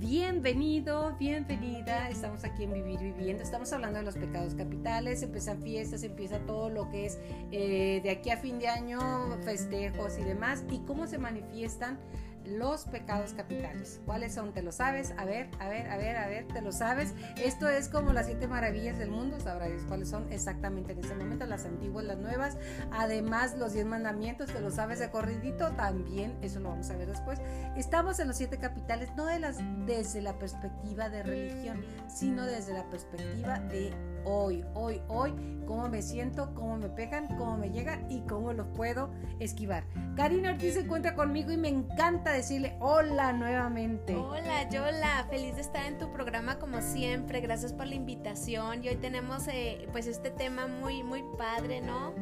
bienvenido, bienvenida. Estamos aquí en Vivir Viviendo. Estamos hablando de los pecados capitales. Empiezan fiestas, empieza todo lo que es eh, de aquí a fin de año, festejos y demás. Y cómo se manifiestan los pecados capitales. ¿Cuáles son? ¿Te lo sabes? A ver, a ver, a ver, a ver, ¿te lo sabes? Esto es como las siete maravillas del mundo, sabrás cuáles son exactamente en ese momento, las antiguas, las nuevas. Además, los diez mandamientos, ¿te lo sabes de corridito? También, eso lo vamos a ver después. Estamos en los siete capitales, no de las, desde la perspectiva de religión, sino desde la perspectiva de hoy, hoy, hoy, cómo me siento, cómo me pegan, cómo me llegan y cómo los puedo esquivar. Karina Ortiz se encuentra conmigo y me encanta decirle hola nuevamente. Hola, Yola, feliz de estar en tu programa como siempre. Gracias por la invitación. Y hoy tenemos eh, pues este tema muy, muy padre, ¿no?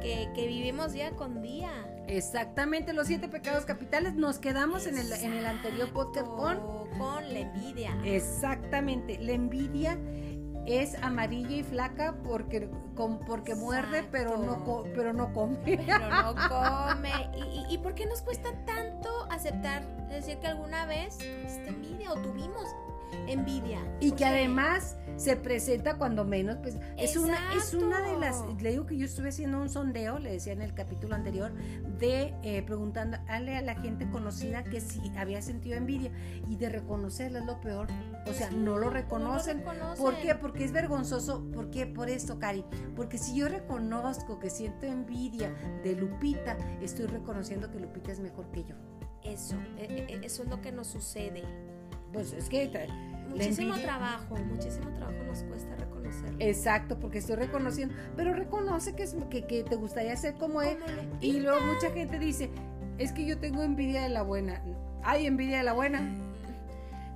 Que, vivimos día con día. Exactamente, los siete pecados capitales. Nos quedamos en el, en el anterior podcast con... Con la envidia. Exactamente, la envidia es amarilla y flaca porque, porque muerde, pero no, pero no come. Pero no come. ¿Y, y, por qué nos cuesta tanto aceptar, decir que alguna vez tuviste envidia o tuvimos envidia? Y que además se presenta cuando menos, pues es una, es una de las, le digo que yo estuve haciendo un sondeo, le decía en el capítulo anterior, de eh, preguntándole a la gente conocida que si había sentido envidia y de reconocerla es lo peor, o sea, no lo reconocen. ¿Por qué? Porque es vergonzoso, ¿por qué? Por esto, Cari, porque si yo reconozco que siento envidia de Lupita, estoy reconociendo que Lupita es mejor que yo. Eso, e, e, eso es lo que nos sucede. Pues es que muchísimo trabajo, muchísimo trabajo nos cuesta reconocer. Exacto, porque estoy reconociendo, pero reconoce que, es, que, que te gustaría ser como él. Y luego mucha gente dice, es que yo tengo envidia de la buena. ¿Hay envidia de la buena?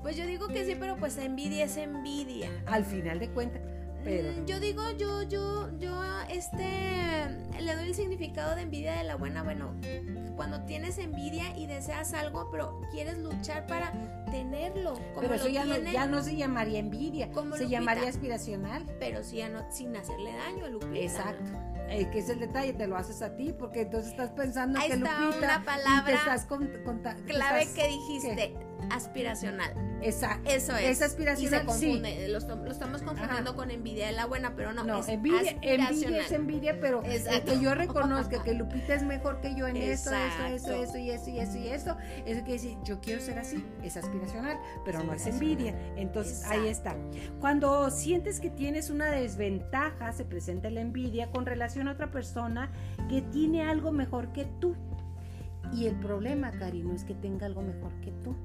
Pues yo digo que sí, pero pues envidia es envidia. Al final de cuentas. Pero... Mm, yo digo, yo, yo, yo, este, le doy el significado de envidia de la buena. Bueno, cuando tienes envidia y deseas algo, pero quieres luchar para tenerlo. pero eso ya, no, ya, no, se llamaría envidia, se llamaría aspiracional. Pero sí, ya no, sin hacerle daño a Lupita. Exacto. Eh, que es el detalle, te lo haces a ti, porque entonces estás pensando Ahí que está Lupita una palabra te estás clave que dijiste aspiracional. Esa, Eso es. Es aspiracional. Y se confunde, lo, estamos confundiendo con envidia de la buena, pero no, no es envidia, envidia es envidia, pero que yo reconozca que Lupita es mejor que yo en esto, esto, esto, y eso, y eso, y eso, eso quiere decir, yo quiero ser así, es aspiracional, pero no es envidia. Entonces, ahí está. Cuando sientes que tienes una desventaja, se presenta la envidia con relación a otra persona que tiene algo mejor que tú. Y el problema, Cari, no es que tenga algo mejor que tú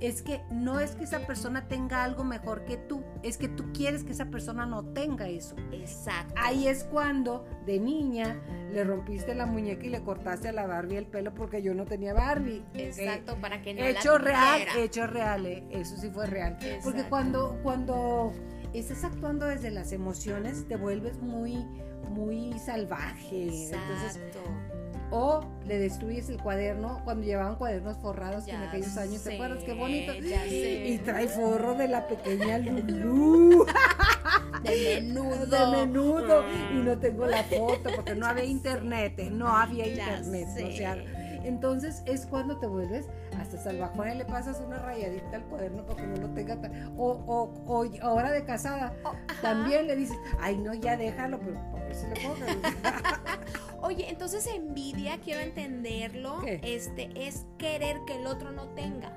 es que no es que esa persona tenga algo mejor que tú, es que tú quieres que esa persona no tenga eso. Exacto. Ahí es cuando de niña le rompiste la muñeca y le cortaste a la Barbie el pelo porque yo no tenía Barbie. Exacto, para que no Hecho real, hecho real, eh, eso sí fue real. Porque cuando cuando estás actuando desde las emociones te vuelves muy muy salvaje. Exacto o le destruyes el cuaderno cuando llevaban cuadernos forrados en aquellos años, ¿te acuerdas? Qué bonito. Y trae forro de la pequeña Lulu. de menudo. De menudo. Y no tengo la foto porque no había internet, ¿eh? no había internet. O sea, entonces es cuando te vuelves hasta salvajón y le pasas una rayadita al cuaderno para que no lo tenga. O, o, o, ahora de casada, oh, también le dices, ay, no, ya déjalo, pero para ver si lo pongas. Oye, entonces envidia, quiero entenderlo, este es querer que el otro no tenga.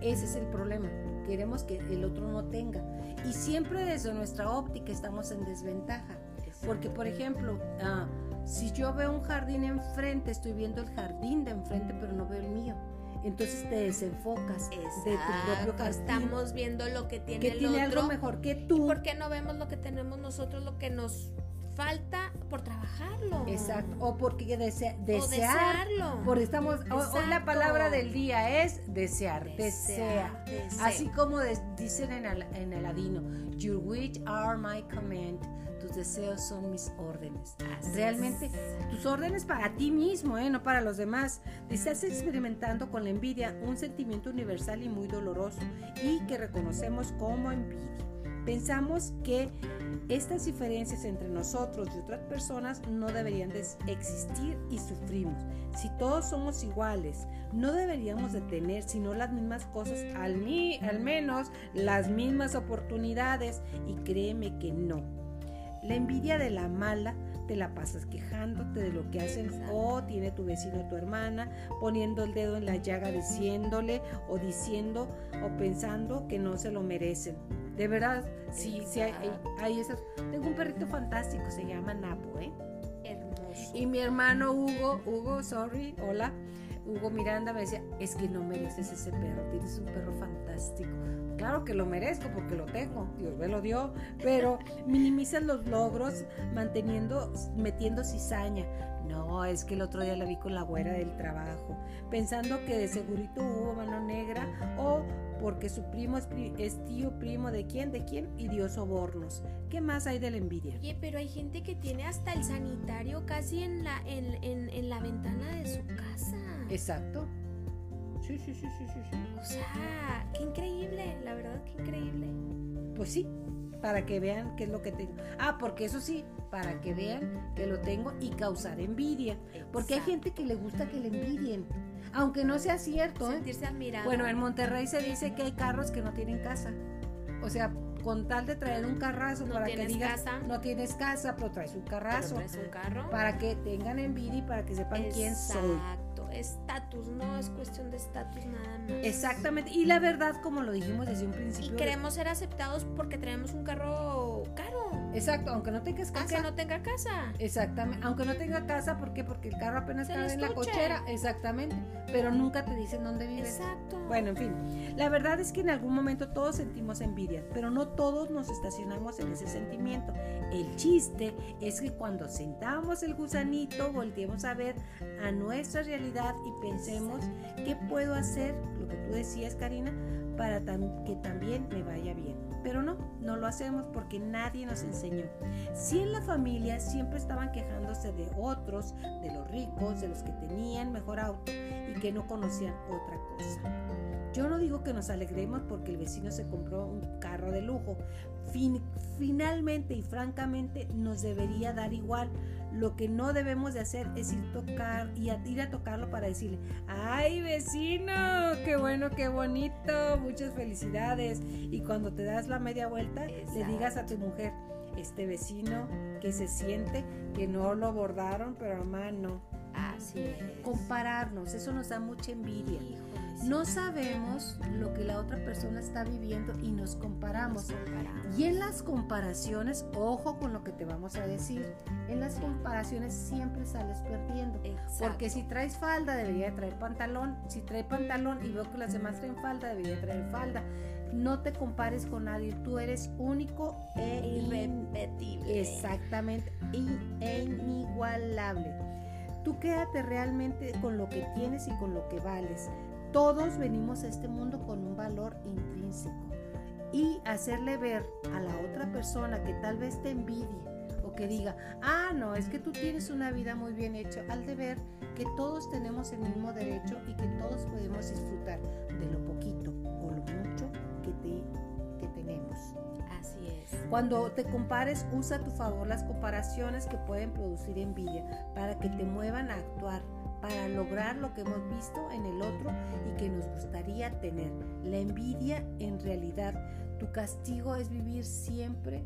Ese es el problema. Queremos que el otro no tenga. Y siempre desde nuestra óptica estamos en desventaja. Porque, por ejemplo, ah, si yo veo un jardín enfrente, estoy viendo el jardín de enfrente, pero no veo el mío. Entonces te desenfocas de tu propio jardín. Estamos viendo lo que tiene que el tiene algo mejor que tú. ¿Y por qué no vemos lo que tenemos nosotros, lo que nos falta por trabajarlo. Exacto, o porque desea, desearlo. Porque estamos, hoy la palabra del día es desear, desea. Así como dicen en el, en Aladino, Your wish are my command. Tus deseos son mis órdenes. Realmente, tus órdenes para ti mismo, ¿eh? no para los demás. Estás experimentando con la envidia un sentimiento universal y muy doloroso y que reconocemos como envidia. Pensamos que estas diferencias entre nosotros y otras personas no deberían de existir y sufrimos. Si todos somos iguales, no deberíamos de tener sino las mismas cosas, al, al menos las mismas oportunidades y créeme que no. La envidia de la mala te la pasas quejándote de lo que hacen o tiene tu vecino o tu hermana, poniendo el dedo en la llaga diciéndole o diciendo o pensando que no se lo merecen. De verdad, sí, sí hay, hay, esas. Tengo un perrito fantástico, se llama Napo, ¿eh? Hermoso. Y mi hermano Hugo, Hugo, sorry, hola. Hugo Miranda me decía, es que no mereces ese perro, tienes un perro fantástico. Claro que lo merezco porque lo tengo, Dios me lo dio, pero minimizan los logros manteniendo, metiendo cizaña. No, es que el otro día la vi con la güera del trabajo, pensando que de segurito hubo mano negra o porque su primo es, tío primo de quién, de quién y dio sobornos. ¿Qué más hay de la envidia? Oye, pero hay gente que tiene hasta el sanitario casi en la, en la ventana de su casa. Exacto. Sí, sí, sí, sí, sí, O sea, qué increíble, la verdad, qué increíble. Pues sí, para que vean qué es lo que tengo. Ah, porque eso sí, para que vean que lo tengo y causar envidia. Porque hay gente que le gusta que le envidien. Aunque no sea cierto. ¿eh? Sentirse admirado. Bueno, en Monterrey se dice que hay carros que no tienen casa. O sea, con tal de traer un carrazo para que digas casa. no tienes casa, pero traes un carrazo. traes un carro. Para que tengan envidia y para que sepan quién soy estatus, no es cuestión de estatus nada más. Exactamente, y la verdad, como lo dijimos desde un principio. Y queremos ser aceptados porque tenemos un carro caro. Exacto, aunque no tengas casa. Aunque no tenga casa. Exactamente, aunque no tenga casa, ¿por qué? Porque el carro apenas cabe en la cochera. Exactamente, pero nunca te dicen dónde vives. Exacto. Bueno, en fin, la verdad es que en algún momento todos sentimos envidia, pero no todos nos estacionamos en ese sentimiento. El chiste es que cuando sentamos el gusanito, volteemos a ver a nuestra realidad y pensemos qué puedo hacer, lo que tú decías, Karina, para que también me vaya bien. Pero no, no lo hacemos porque nadie nos enseñó. Si en la familia siempre estaban quejándose de otros, de los ricos, de los que tenían mejor auto y que no conocían otra cosa. Yo no digo que nos alegremos porque el vecino se compró un carro de lujo. finalmente y francamente nos debería dar igual. Lo que no debemos de hacer es ir tocar y a, ir a tocarlo para decirle, ay vecino, qué bueno, qué bonito, muchas felicidades. Y cuando te das la media vuelta, le digas a tu mujer, este vecino que se siente que no lo abordaron, pero mamá no. Así es. Compararnos, eso nos da mucha envidia. No sabemos lo que la otra persona está viviendo y nos comparamos. Y en las comparaciones, ojo con lo que te vamos a decir, en las comparaciones siempre sales perdiendo. Porque si traes falda, debería traer pantalón. Si trae pantalón y veo que las demás traen falda, debería traer falda. No te compares con nadie, tú eres único e irrepetible. Exactamente, e inigualable. Tú quédate realmente con lo que tienes y con lo que vales. Todos venimos a este mundo con un valor intrínseco y hacerle ver a la otra persona que tal vez te envidie o que diga, ah, no, es que tú tienes una vida muy bien hecha, al de ver que todos tenemos el mismo derecho y que todos podemos disfrutar de lo poquito o lo mucho que, que tenemos. Así es. Cuando te compares, usa a tu favor las comparaciones que pueden producir envidia para que te muevan a actuar para lograr lo que hemos visto en el otro y que nos gustaría tener. La envidia en realidad, tu castigo es vivir siempre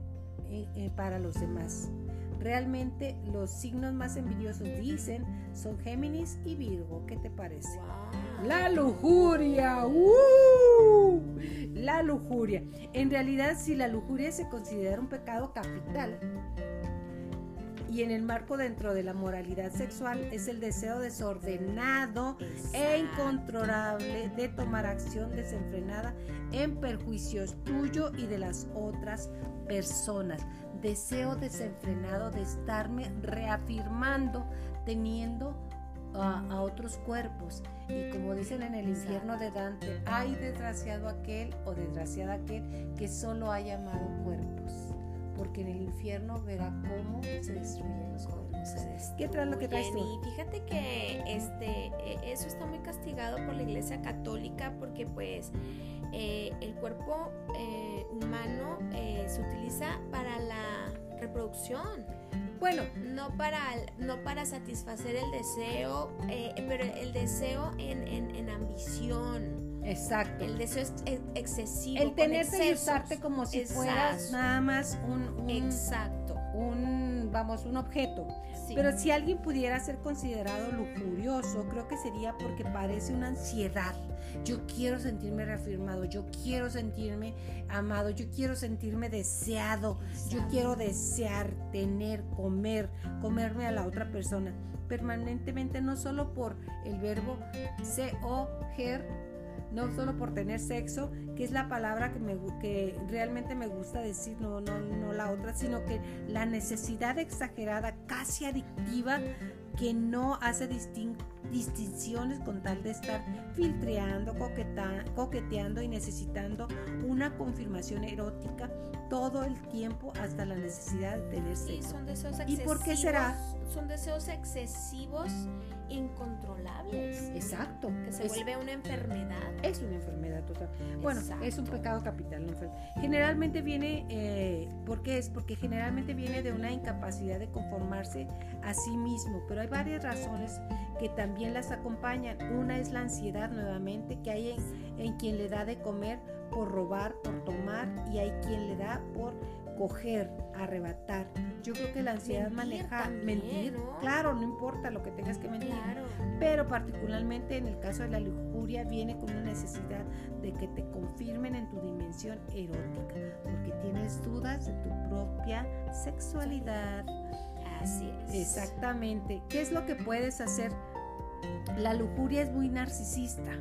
eh, eh, para los demás. Realmente los signos más envidiosos dicen son Géminis y Virgo. ¿Qué te parece? La lujuria. ¡Uh! La lujuria. En realidad, si la lujuria se considera un pecado capital, y en el marco dentro de la moralidad sexual es el deseo desordenado e incontrolable de tomar acción desenfrenada en perjuicios tuyo y de las otras personas. Deseo desenfrenado de estarme reafirmando teniendo a, otros cuerpos. Y como dicen en el infierno de Dante, hay desgraciado aquel o desgraciada aquel que solo haya amado cuerpos porque en el infierno verá cómo se destruyen los cuerpos. ¿Qué traes lo que traes tú? fíjate que este, e, eso está muy castigado por la Iglesia Católica porque pues eh, el cuerpo eh, humano eh, se utiliza para la reproducción. Bueno, no para, no para satisfacer el deseo, pero el deseo en, en, ambición. Exacto. El deseo es excesivo. El tenerte y usarte como si fueras nada más un, Exacto. Un, vamos, un objeto. Pero si alguien pudiera ser considerado lujurioso, creo que sería porque parece una ansiedad yo quiero sentirme reafirmado, yo quiero sentirme amado, yo quiero sentirme deseado, yo quiero desear, tener, comer, comerme a la otra persona permanentemente, no solo por el verbo se o ger, no solo por tener sexo, que es la palabra que, me, que realmente me gusta decir, no, no, no la otra, sino que la necesidad exagerada, casi adictiva, que no hace distinciones con tal de estar filtreando, coqueteando y necesitando una confirmación erótica todo el tiempo hasta la necesidad de tener sexo. son deseos excesivos. ¿Y por qué será? Son deseos excesivos, incontrolables. Exacto. Que se vuelve una enfermedad. Es una enfermedad total. Bueno, es un pecado capital. Generalmente viene, eh, ¿por qué es? Porque generalmente viene de una incapacidad de conformarse a sí mismo, pero hay varias razones que también las acompañan. Una es la ansiedad nuevamente que hay en, quien le da de comer por robar, por tomar y hay quien le da por coger, arrebatar. Yo creo que la ansiedad maneja mentir. Claro, no importa lo que tengas que mentir. Pero particularmente en el caso de la lujuria viene con una necesidad de que te confirmen en tu dimensión erótica, porque tienes dudas de tu propia sexualidad. Así es. Exactamente. ¿Qué es lo que puedes hacer? La lujuria es muy narcisista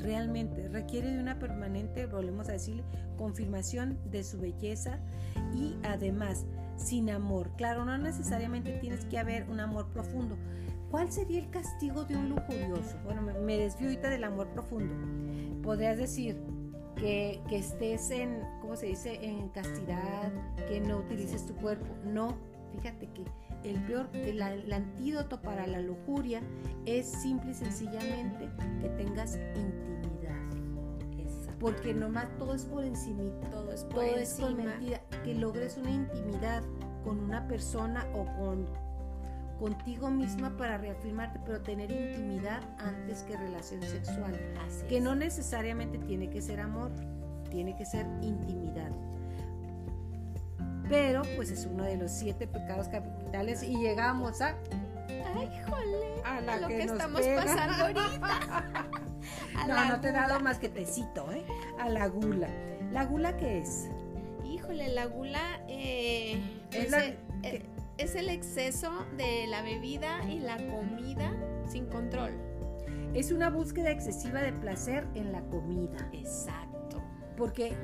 realmente requiere de una permanente, volvemos a decirle, confirmación de su belleza y además sin amor. Claro, no necesariamente tienes que haber un amor profundo. ¿Cuál sería el castigo de un lujurioso? Bueno, me, desvío ahorita del amor profundo. Podrías decir que, que estés en, ¿cómo se dice?, en castidad, que no utilices tu cuerpo. No, fíjate que el peor, el, el, antídoto para la lujuria es simple y sencillamente que tengas intimidad. Porque nomás todo es por encimita. Todo es por encima. Que logres una intimidad con una persona o con contigo misma para reafirmarte, pero tener intimidad antes que relación sexual. que no necesariamente tiene que ser amor, tiene que ser intimidad pero pues es uno de los siete pecados capitales y llegamos a... ¡Ay, jole! A la lo que, estamos pasando ahorita. no, no te he dado más que tecito, ¿eh? A la gula. ¿La gula qué es? Híjole, la gula eh, es, pues, eh, es el exceso de la bebida y la comida sin control. Es una búsqueda excesiva de placer en la comida. Exacto porque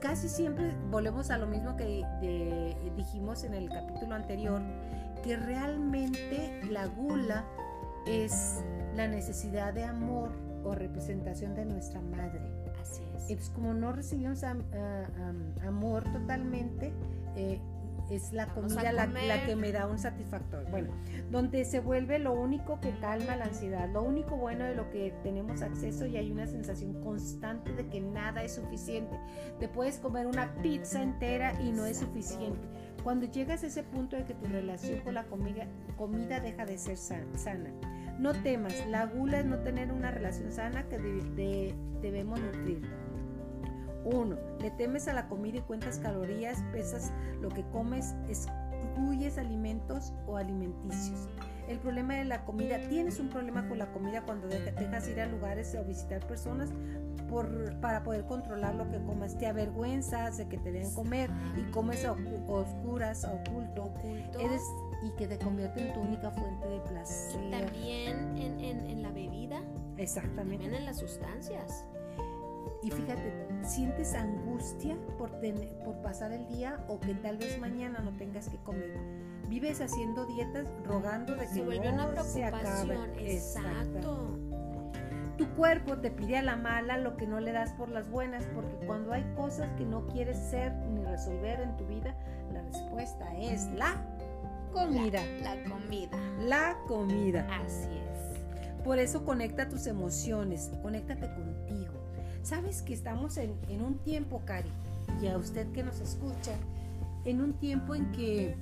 casi siempre volvemos a lo mismo que dijimos en el capítulo anterior, que realmente la gula es la necesidad de amor o representación de nuestra madre. Así es. Entonces, como no recibimos amor totalmente, eh, es la comida la, que me da un satisfactor. Bueno, donde se vuelve lo único que calma la ansiedad, lo único bueno de lo que tenemos acceso y hay una sensación constante de que nada es suficiente. Te puedes comer una pizza entera y no es suficiente. Cuando llegas a ese punto de que tu relación con la comida, comida deja de ser sana. No temas, la gula es no tener una relación sana que debemos nutrir. 1. Le temes a la comida y cuentas calorías, pesas lo que comes, excluyes alimentos o alimenticios. El problema de la comida, tienes un problema con la comida cuando dejas ir a lugares o visitar personas por, para poder controlar lo que comes. Te avergüenzas de que te den comer y comes a oscuras, a oculto. Eres, y que te convierte en tu única fuente de placer. También en, en la bebida. Exactamente. También en las sustancias. Y fíjate, sientes angustia por, por pasar el día o que tal vez mañana no tengas que comer. Vives haciendo dietas rogando de que se vuelve no una se acabe. Exacto. Tu cuerpo te pide a la mala lo que no le das por las buenas, porque cuando hay cosas que no quieres ser ni resolver en tu vida, la respuesta es la comida. La, la comida. La comida. Así es. Por eso conecta tus emociones, conéctate contigo. Sabes que estamos en, en un tiempo, Cari, y a usted que nos escucha, en un tiempo en que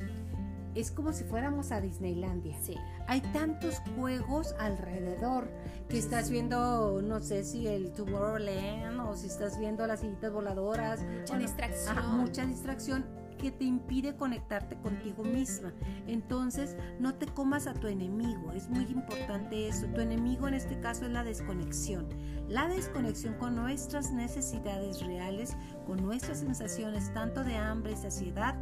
es como si fuéramos a Disneylandia. Sí. Hay tantos juegos alrededor que estás viendo, no sé si el Tomorrowland o si estás viendo las sillitas voladoras. Mucha distracción. mucha distracción que te impide conectarte contigo misma. Entonces, no te comas a tu enemigo. Es muy importante eso. Tu enemigo en este caso es la desconexión. La desconexión con nuestras necesidades reales, con nuestras sensaciones tanto de hambre y saciedad,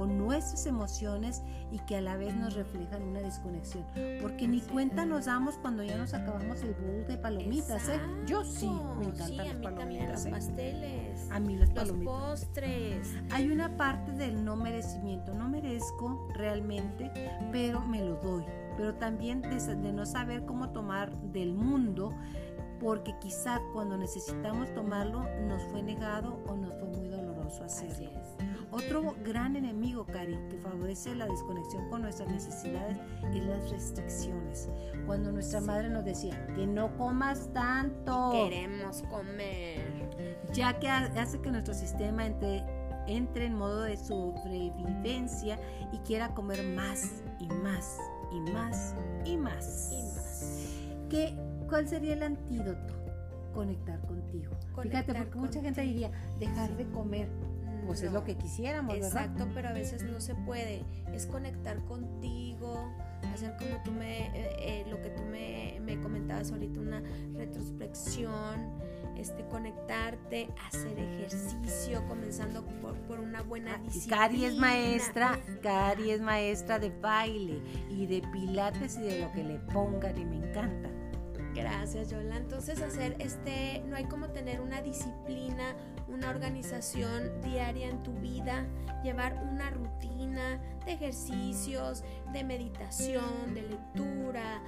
con nuestras emociones y que a la vez nos reflejan una desconexión. Porque ni cuenta nos damos cuando ya nos acabamos el bowl de palomitas, ¿eh? Yo sí, me encantan Sí, a las los palomitas. ¿eh? pasteles. A mí las Los palomitas. postres. Hay una parte del no merecimiento. No merezco realmente, pero me lo doy. Pero también de, no saber cómo tomar del mundo, porque quizá cuando necesitamos tomarlo nos fue negado o nos fue muy doloroso hacerlo. Otro gran enemigo, Cari, que favorece la desconexión con nuestras necesidades es las restricciones. Cuando nuestra Sí. madre nos decía que no comas tanto Queremos comer. ya que ha- hace que nuestro sistema entre, entre en modo de sobrevivencia y quiera comer más y más y más y más. Y más. ¿Qué, ¿Cuál sería el antídoto? Conectar contigo. Fíjate, Conectar porque mucha gente contigo. diría, dejar de comer. Pues es lo que quisiéramos, ¿verdad? Exacto, pero a veces no se puede. Es conectar contigo, hacer como tú me, eh, eh, lo que tú me, me comentabas ahorita, una retrospección, este, conectarte, hacer ejercicio, comenzando por, por una buena Ah, disciplina. Cari es maestra, Cari es maestra de baile y de pilates y de lo que le pongan y me encanta. Gracias, Yola. Entonces, hacer este, no hay como tener una disciplina, una organización diaria en tu vida, llevar una rutina de ejercicios, de meditación, de lectura.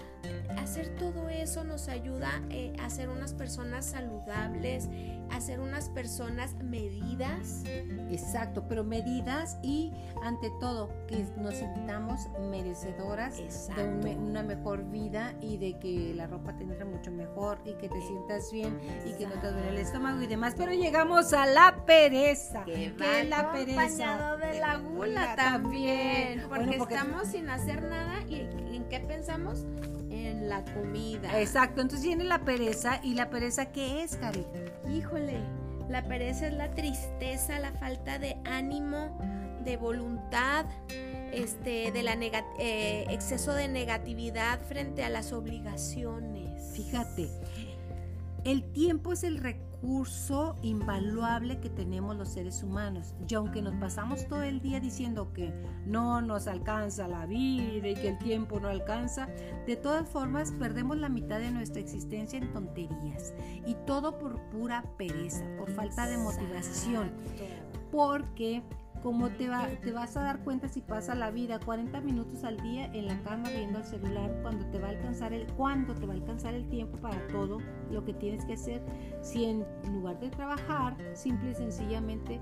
Hacer todo eso nos ayuda eh, a ser unas personas saludables, a ser unas personas medidas. Exacto, pero medidas y ante todo que nos sintamos merecedoras de un una mejor vida y de que la ropa te entre mucho mejor y que te sientas bien y que no te duele el estómago y demás. Pero llegamos la pereza. Que ¿Qué es la pereza? acompañado de la gula también. Porque, Bueno, porque- estamos sin hacer nada y ¿en qué pensamos? En la comida. Exacto, entonces viene la pereza y la pereza ¿qué es, Cari? Híjole, la pereza es la tristeza, la falta de ánimo, de voluntad, este, de la eh, exceso de negatividad frente a las obligaciones. Fíjate, el tiempo es el recurso invaluable que tenemos los seres humanos. Y aunque nos pasamos todo el día diciendo que no nos alcanza la vida y que el tiempo no alcanza, de todas formas perdemos la mitad de nuestra existencia en tonterías. Y todo por pura pereza, por falta de motivación. Porque como te, va, te vas a dar cuenta si pasa la vida 40 minutos al día en la cama viendo el celular cuando te va a alcanzar el cuándo te va a alcanzar el tiempo para todo lo que tienes que hacer si en lugar de trabajar simple y sencillamente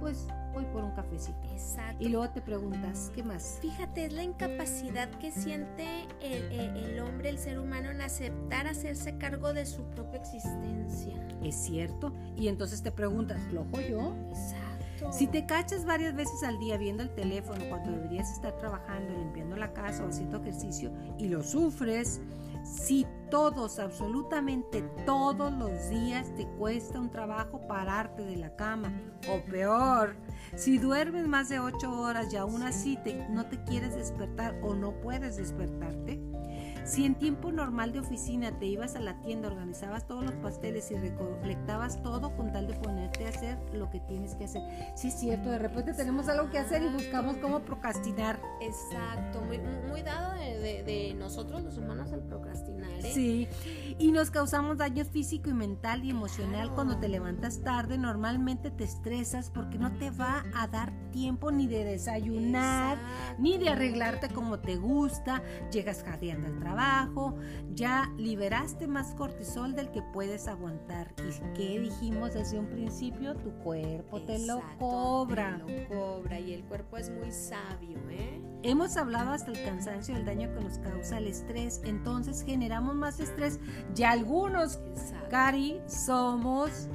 pues voy por un cafecito Exacto. y luego te preguntas qué más Fíjate, es la incapacidad que siente el, el- el hombre, el ser humano, en aceptar hacerse cargo de su propia existencia. es cierto y entonces te preguntas flojo yo Exacto. Si te cachas varias veces al día viendo el teléfono cuando deberías estar trabajando, limpiando la casa o haciendo ejercicio y lo sufres, si todos, absolutamente todos los días te cuesta un trabajo pararte de la cama, o peor, si duermes más de 8 horas y aún así no te quieres despertar o no puedes despertarte, si en tiempo normal de oficina te ibas a la tienda, organizabas todos los pasteles y recolectabas todo con tal de ponerte a hacer lo que tienes que hacer. Sí, es cierto, de repente tenemos algo que hacer y buscamos cómo procrastinar. Exacto, muy, muy dado de, de- de nosotros los humanos el procrastinar. ¿eh? Sí, Y nos causamos daño físico y mental y emocional cuando te levantas tarde. Normalmente te estresas porque no te va a dar tiempo ni de desayunar, ni de arreglarte como te gusta. Llegas jadeando al trabajo. Ya liberaste más cortisol del que puedes aguantar. ¿Y qué dijimos desde un principio? Tu cuerpo te lo cobra. Te lo cobra y el cuerpo es muy sabio, ¿eh? Hemos hablado hasta el cansancio del daño que nos causa el estrés, entonces generamos más estrés y algunos, Cari, somos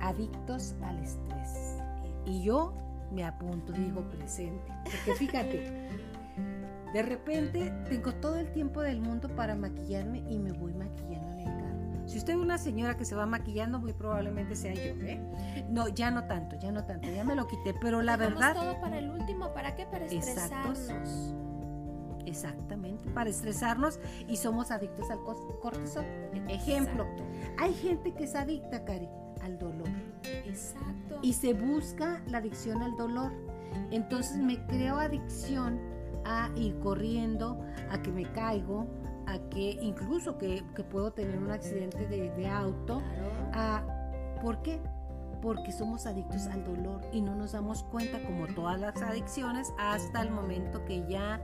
adictos al estrés. Y yo me apunto, digo presente, porque fíjate, de repente tengo todo el tiempo del mundo para maquillarme y me voy maquillando si usted es una señora que se va maquillando, muy probablemente sea yo, ¿eh? No, ya no tanto, ya no tanto, ya me lo quité, pero la verdad... todo para el último, ¿para qué? Para estresarnos. Exactamente, para estresarnos y somos adictos al cortisol. Ejemplo, hay gente que es adicta, Cari, al dolor. Exacto. Y se busca la adicción al dolor. Entonces me creo adicción a ir corriendo, a que me caigo, a que incluso que, puedo tener un accidente de, auto. ¿Por qué? Porque somos adictos al dolor y no nos damos cuenta, como todas las adicciones, hasta el momento que ya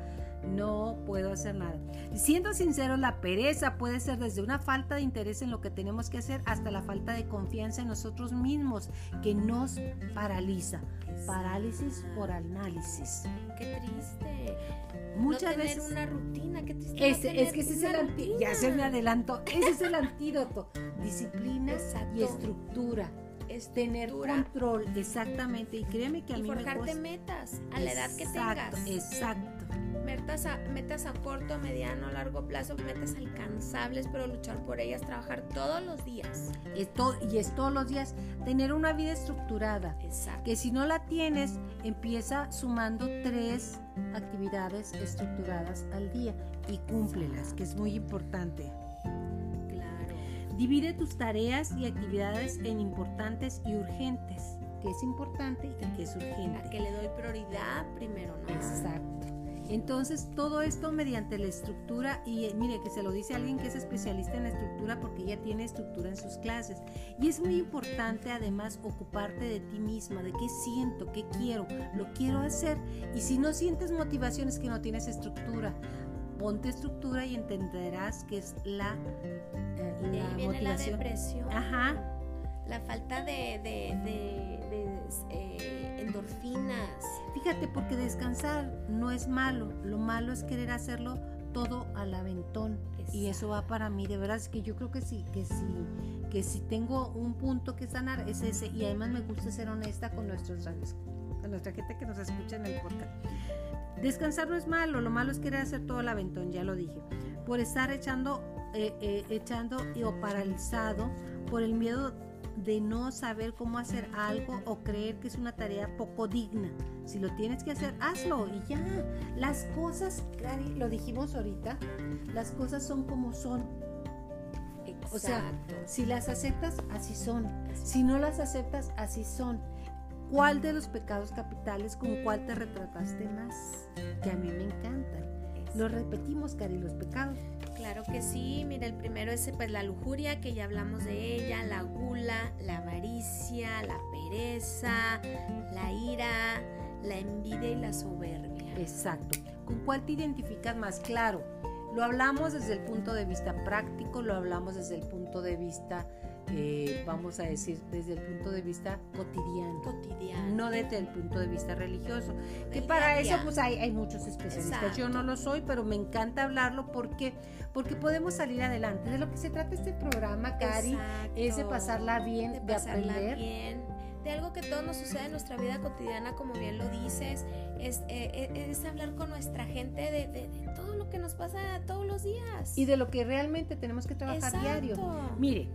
no puedo hacer nada. Siendo sincero, la pereza puede ser desde una falta de interés en lo que tenemos que hacer hasta la falta de confianza en nosotros mismos que nos paraliza. Parálisis por análisis. Qué triste. Muchas no tener veces una rutina, qué triste. es que ese es el antídoto. Ya se me adelanto. Ese es el antídoto. Disciplina y estructura es tener control, exactamente. Y créeme que a y mí forjarte metas a la edad que tengas. Exacto metas a, metas a corto, mediano, largo plazo, metas alcanzables, pero luchar por ellas, trabajar todos los días. Esto, y es todos los días tener una vida estructurada. Exacto. Que si no la tienes, empieza sumando tres actividades estructuradas al día y cúmplelas, que es muy importante. Claro. Divide tus tareas y actividades en importantes y urgentes. Que es importante y que es urgente. A que le doy prioridad primero, ¿no? Exacto. Entonces, todo esto mediante la estructura, y eh, mire que se lo dice alguien que es especialista en la estructura porque ella tiene estructura en sus clases. Y es muy importante además ocuparte de ti misma, de qué siento, qué quiero, lo quiero hacer. Y si no sientes motivación es que no tienes estructura. Ponte estructura y entenderás que es la, eh, la motivación. La depresión. Ajá. La falta de, eh, endorfinas. Fíjate, porque descansar no es malo, lo malo es querer hacerlo todo al aventón. Y eso va para mí, de verdad es que yo creo que sí, que sí, que si tengo un punto que sanar es ese. Y además me gusta ser honesta con nuestros con nuestra gente que nos escucha en el podcast. Descansar no es malo, lo malo es querer hacer todo al aventón, ya lo dije. Por estar echando, eh, eh, echando o paralizado por el miedo de no saber cómo hacer algo o creer que es una tarea poco digna. Si lo tienes que hacer, hazlo y ya. Las cosas, Cari, lo dijimos ahorita, las cosas son como son. O sea, si las aceptas, así son. Si no las aceptas, así son. ¿Cuál de los pecados capitales con cuál te retrataste más? Que a mí me encantan. Lo repetimos, Cari, los pecados. Claro que sí, mira, el primero es pues la lujuria, que ya hablamos de ella, la gula, la avaricia, la pereza, la ira, la envidia y la soberbia. Exacto. ¿Con cuál te identificas más? Claro, lo hablamos desde el punto de vista práctico, lo hablamos desde el punto de vista eh, vamos a decir, desde el punto de vista cotidiano. Cotidiano. No desde el punto de vista religioso. Que para eso pues hay, hay muchos especialistas. Yo no lo soy, pero me encanta hablarlo porque, porque podemos salir adelante. De lo que se trata este programa, Cari, es de pasarla bien, de, pasarla aprender. Bien de algo que todo nos sucede en nuestra vida cotidiana, como bien lo dices, es, eh, eh, es hablar con nuestra gente de, de, todo lo que nos pasa todos los días. Y de lo que realmente tenemos que trabajar diario. Mire,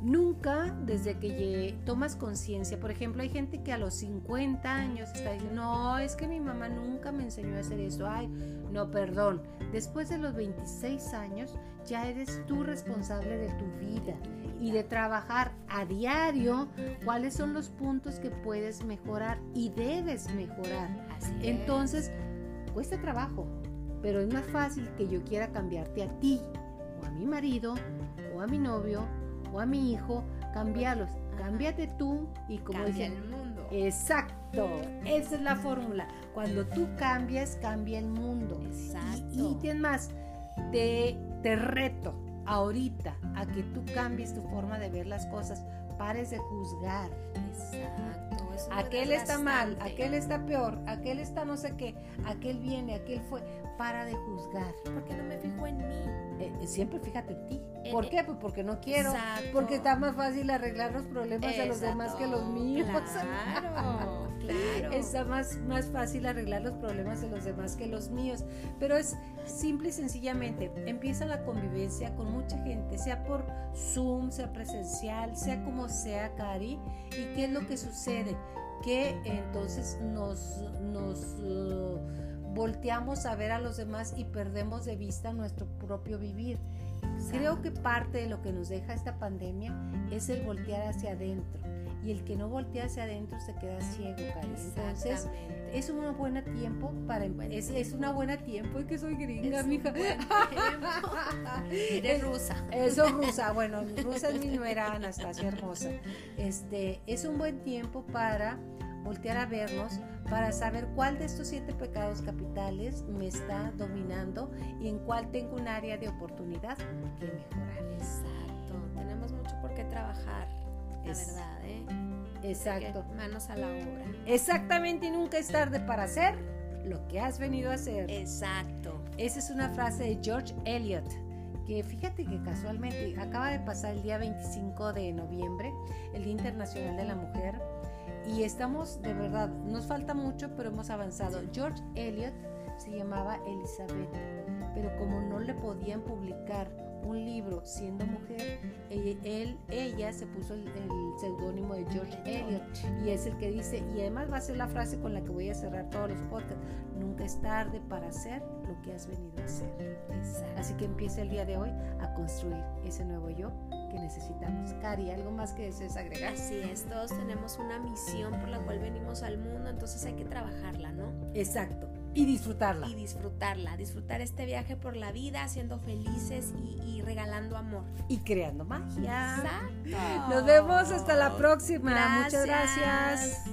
Nunca desde que tomas conciencia, por ejemplo, hay gente que a los 50 años está diciendo, no, es que mi mamá nunca me enseñó a hacer eso, ay, no, perdón, después de los 26 años ya eres tú responsable de tu vida y de trabajar a diario cuáles son los puntos que puedes mejorar y debes mejorar. Entonces, cuesta trabajo, pero es más fácil que yo quiera cambiarte a ti o a mi marido, o a mi novio, o a mi hijo, cambiarlos. Cámbiate tú y como Cambia dicen, el mundo. Exacto, esa es la fórmula. Cuando tú cambias, cambia el mundo. Exacto. Y, y tienes más, te, te reto ahorita a que tú cambies tu forma de ver las cosas, pares de juzgar. Exacto. Aquel está mal, aquel está peor, aquel está no sé qué, aquel viene, aquel fue. Para de juzgar. Porque no me fijo en mí. Eh, eh, siempre fíjate en ti. En- ¿Por qué? Pues porque no quiero. Exacto. Porque está más fácil arreglar los problemas de los demás que los míos. Claro, claro. Está más, más fácil arreglar los problemas de los demás que los míos. Pero es simple y sencillamente, empieza la convivencia con mucha gente, sea por Zoom, sea presencial, sea como sea, Cari. ¿Y qué es lo que sucede? Que entonces nos, nos uh, volteamos a ver a los demás y perdemos de vista nuestro propio vivir. Creo que parte de lo que nos deja esta pandemia es el voltear hacia adentro. Y el que no voltea hacia adentro se queda ciego, Cari. Entonces, es un buen tiempo para em- es, es una buena tiempo y que soy gringa, Es mija. Eres rusa. Eso rusa, bueno, rusa es mi nuera Anastasia hermosa. Este, es un buen tiempo para voltear a vernos, para saber cuál de estos siete pecados capitales me está dominando y en cuál tengo un área de oportunidad que mejorar. Exacto. Tenemos mucho por qué trabajar. La Es- verdad, ¿eh? Exacto. Manos a la obra. Exactamente, y nunca es tarde para hacer lo que has venido a hacer. Exacto. Esa es una frase de George Eliot, que fíjate que casualmente acaba de pasar el día 25 de noviembre, el Día Internacional de la Mujer, y estamos, de verdad, nos falta mucho, pero hemos avanzado. George Eliot se llamaba Elizabeth, pero como no le podían publicar un libro siendo mujer, él, ella se puso el, el seudónimo de George Eliot y es el que dice, y además va a ser la frase con la que voy a cerrar todos los podcasts, nunca es tarde para hacer lo que has venido a hacer. Exacto. Así que empieza el día de hoy a construir ese nuevo yo que necesitamos. Cari, ¿algo más que desees agregar? Así es, todos tenemos una misión por la cual venimos al mundo, entonces hay que trabajarla, ¿no? Exacto. Y disfrutarla. Y disfrutarla, disfrutar este viaje por la vida, siendo felices y, y regalando amor. Y creando magia. Exacto. Nos vemos hasta la próxima. Muchas gracias.